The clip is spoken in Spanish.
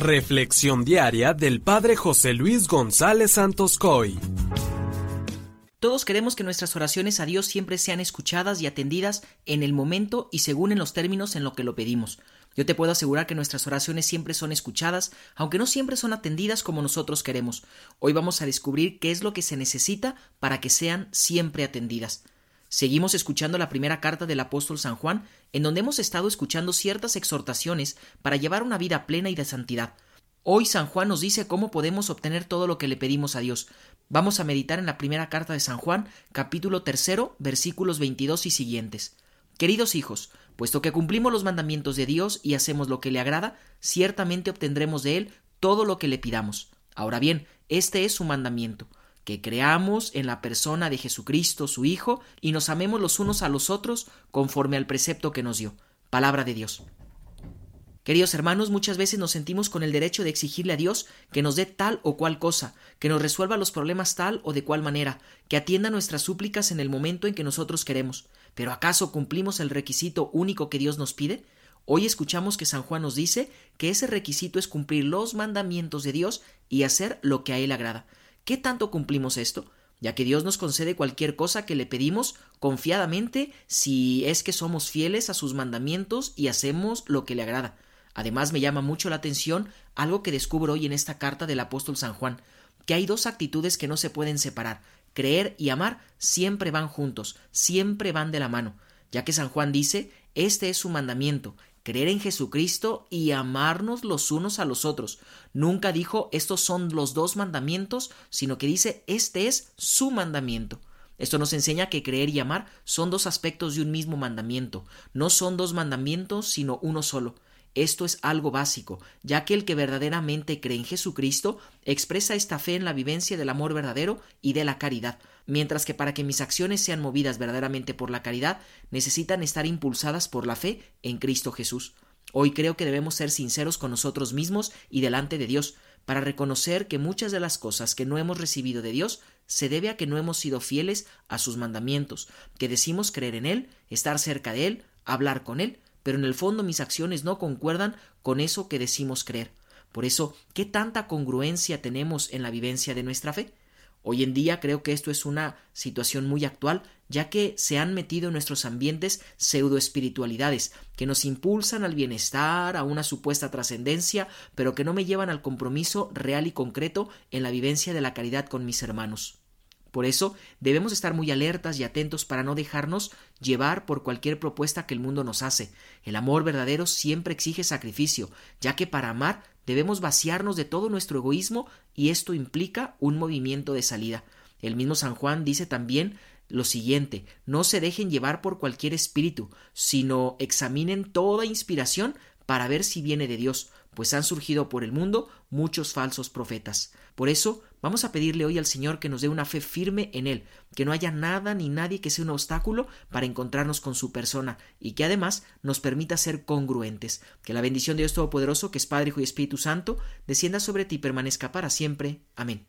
Reflexión diaria del Padre José Luis González Santos Coy. Todos queremos que nuestras oraciones a Dios siempre sean escuchadas y atendidas en el momento y según en los términos en lo que lo pedimos. Yo te puedo asegurar que nuestras oraciones siempre son escuchadas, aunque no siempre son atendidas como nosotros queremos. Hoy vamos a descubrir qué es lo que se necesita para que sean siempre atendidas. Seguimos escuchando la primera carta del apóstol San Juan, en donde hemos estado escuchando ciertas exhortaciones para llevar una vida plena y de santidad. Hoy San Juan nos dice cómo podemos obtener todo lo que le pedimos a Dios. Vamos a meditar en la primera carta de San Juan, capítulo tercero, versículos 22 y siguientes. Queridos hijos, puesto que cumplimos los mandamientos de Dios y hacemos lo que le agrada, ciertamente obtendremos de Él todo lo que le pidamos. Ahora bien, este es su mandamiento, que creamos en la persona de Jesucristo, su Hijo, y nos amemos los unos a los otros conforme al precepto que nos dio. Palabra de Dios. Queridos hermanos, muchas veces nos sentimos con el derecho de exigirle a Dios que nos dé tal o cual cosa, que nos resuelva los problemas tal o de cual manera, que atienda nuestras súplicas en el momento en que nosotros queremos. Pero ¿acaso cumplimos el requisito único que Dios nos pide? Hoy escuchamos que San Juan nos dice que ese requisito es cumplir los mandamientos de Dios y hacer lo que a Él agrada. ¿Qué tanto cumplimos esto? ya que Dios nos concede cualquier cosa que le pedimos confiadamente si es que somos fieles a sus mandamientos y hacemos lo que le agrada. Además me llama mucho la atención algo que descubro hoy en esta carta del apóstol San Juan, que hay dos actitudes que no se pueden separar. Creer y amar siempre van juntos, siempre van de la mano, ya que San Juan dice, este es su mandamiento, creer en Jesucristo y amarnos los unos a los otros. Nunca dijo estos son los dos mandamientos, sino que dice este es su mandamiento. Esto nos enseña que creer y amar son dos aspectos de un mismo mandamiento, no son dos mandamientos, sino uno solo. Esto es algo básico, ya que el que verdaderamente cree en Jesucristo expresa esta fe en la vivencia del amor verdadero y de la caridad, mientras que para que mis acciones sean movidas verdaderamente por la caridad, necesitan estar impulsadas por la fe en Cristo Jesús. Hoy creo que debemos ser sinceros con nosotros mismos y delante de Dios, para reconocer que muchas de las cosas que no hemos recibido de Dios se debe a que no hemos sido fieles a sus mandamientos, que decimos creer en Él, estar cerca de Él, hablar con Él, pero en el fondo mis acciones no concuerdan con eso que decimos creer. Por eso, ¿qué tanta congruencia tenemos en la vivencia de nuestra fe? Hoy en día creo que esto es una situación muy actual, ya que se han metido en nuestros ambientes pseudoespiritualidades que nos impulsan al bienestar, a una supuesta trascendencia, pero que no me llevan al compromiso real y concreto en la vivencia de la caridad con mis hermanos. Por eso debemos estar muy alertas y atentos para no dejarnos llevar por cualquier propuesta que el mundo nos hace. El amor verdadero siempre exige sacrificio, ya que para amar debemos vaciarnos de todo nuestro egoísmo y esto implica un movimiento de salida. El mismo San Juan dice también lo siguiente no se dejen llevar por cualquier espíritu, sino examinen toda inspiración para ver si viene de Dios, pues han surgido por el mundo muchos falsos profetas. Por eso vamos a pedirle hoy al Señor que nos dé una fe firme en Él, que no haya nada ni nadie que sea un obstáculo para encontrarnos con su persona y que además nos permita ser congruentes. Que la bendición de Dios Todopoderoso, que es Padre, Hijo y Espíritu Santo, descienda sobre ti y permanezca para siempre. Amén.